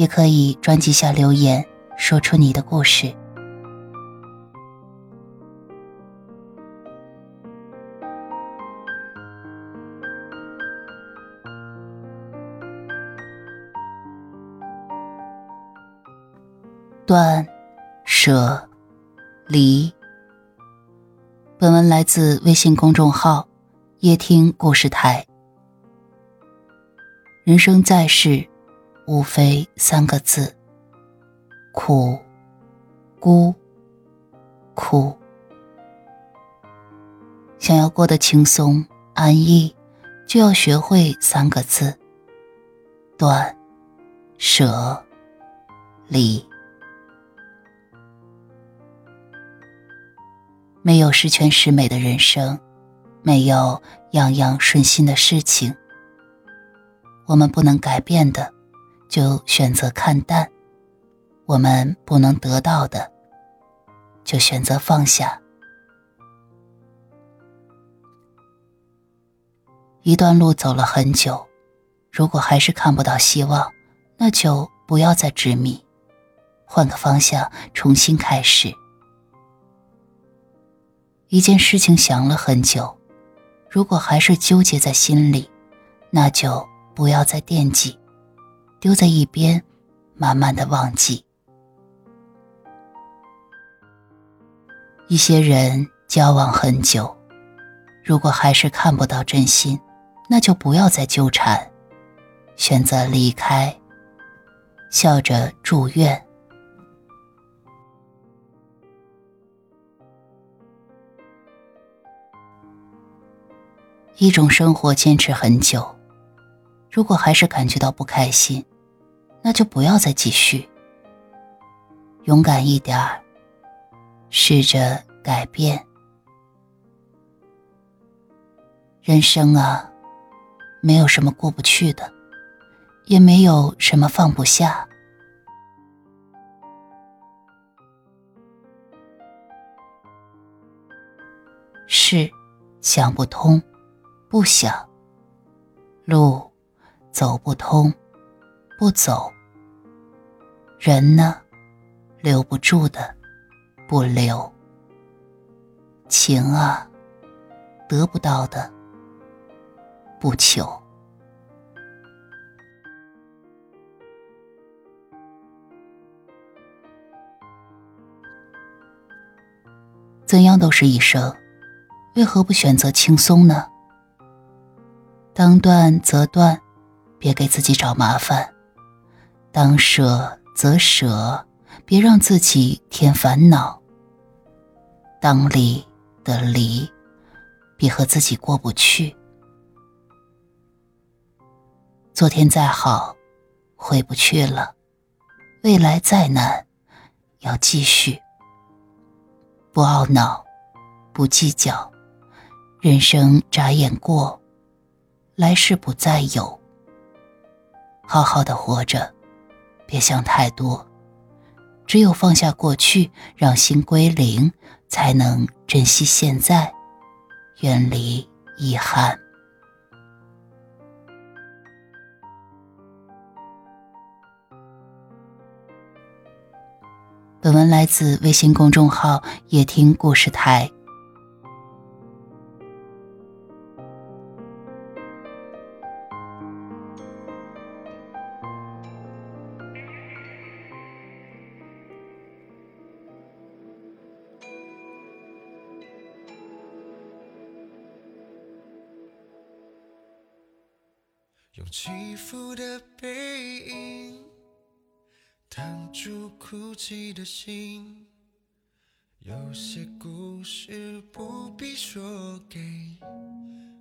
也可以专辑下留言，说出你的故事。断、舍、离。本文来自微信公众号“夜听故事台”。人生在世。无非三个字：苦、孤、苦。想要过得轻松安逸，就要学会三个字：断、舍、离。没有十全十美的人生，没有样样顺心的事情。我们不能改变的。就选择看淡，我们不能得到的，就选择放下。一段路走了很久，如果还是看不到希望，那就不要再执迷，换个方向，重新开始。一件事情想了很久，如果还是纠结在心里，那就不要再惦记。丢在一边，慢慢的忘记。一些人交往很久，如果还是看不到真心，那就不要再纠缠，选择离开，笑着祝愿。一种生活坚持很久，如果还是感觉到不开心。那就不要再继续，勇敢一点儿，试着改变。人生啊，没有什么过不去的，也没有什么放不下。事想不通，不想；路走不通。不走，人呢，留不住的，不留。情啊，得不到的，不求。怎样都是一生，为何不选择轻松呢？当断则断，别给自己找麻烦。当舍则舍，别让自己添烦恼；当离的离，别和自己过不去。昨天再好，回不去了；未来再难，要继续。不懊恼，不计较，人生眨眼过，来世不再有。好好的活着。别想太多，只有放下过去，让心归零，才能珍惜现在，远离遗憾。本文来自微信公众号“夜听故事台”。用起伏的背影挡住哭泣的心，有些故事不必说给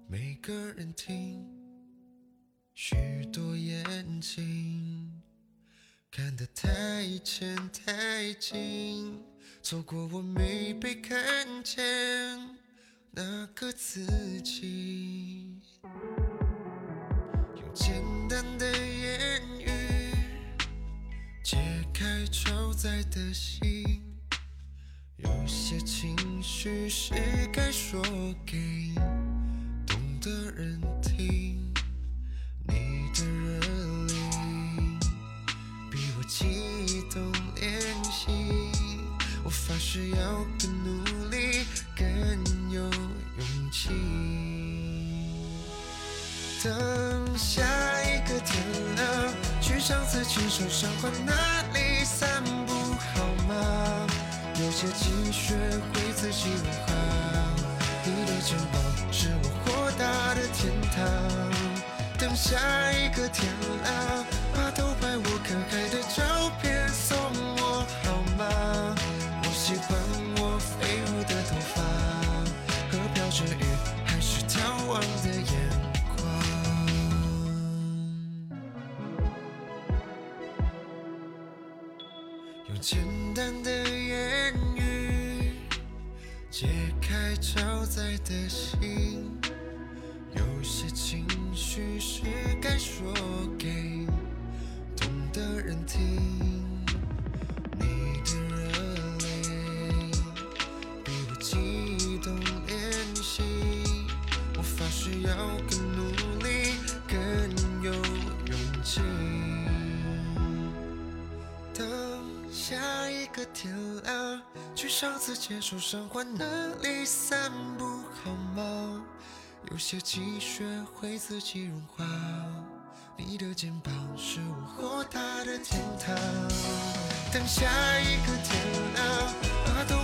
每个人听，许多眼睛。看得太浅太近，错过我没被看见那个自己。简单的言语解开超载的心，有些情绪是该说给懂的人听。手赏花哪里散步好吗？有些积雪会自己融化，你的肩膀是我豁达的天堂。等下一个天亮，用简单的言语解开超载的心。有些情绪是该说给懂的人听，去上次牵手赏花那里散步好吗？有些积雪会自己融化，你的肩膀是我豁达的天堂。等下一个天亮，把偷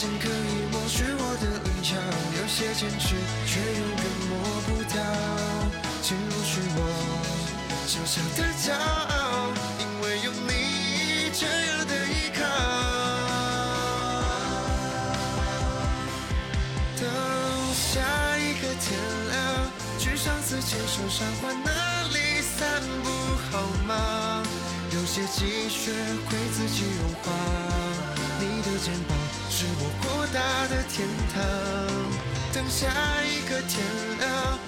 间可以抹去我的棱角，有些坚持却永远抹不掉。请容许我小小的骄傲，因为有你这样的依靠。等下一个天亮，去上次牵手赏花那里散步好吗？有些积雪会自己融化，你的肩膀是我豁达的天堂。等下一个天亮，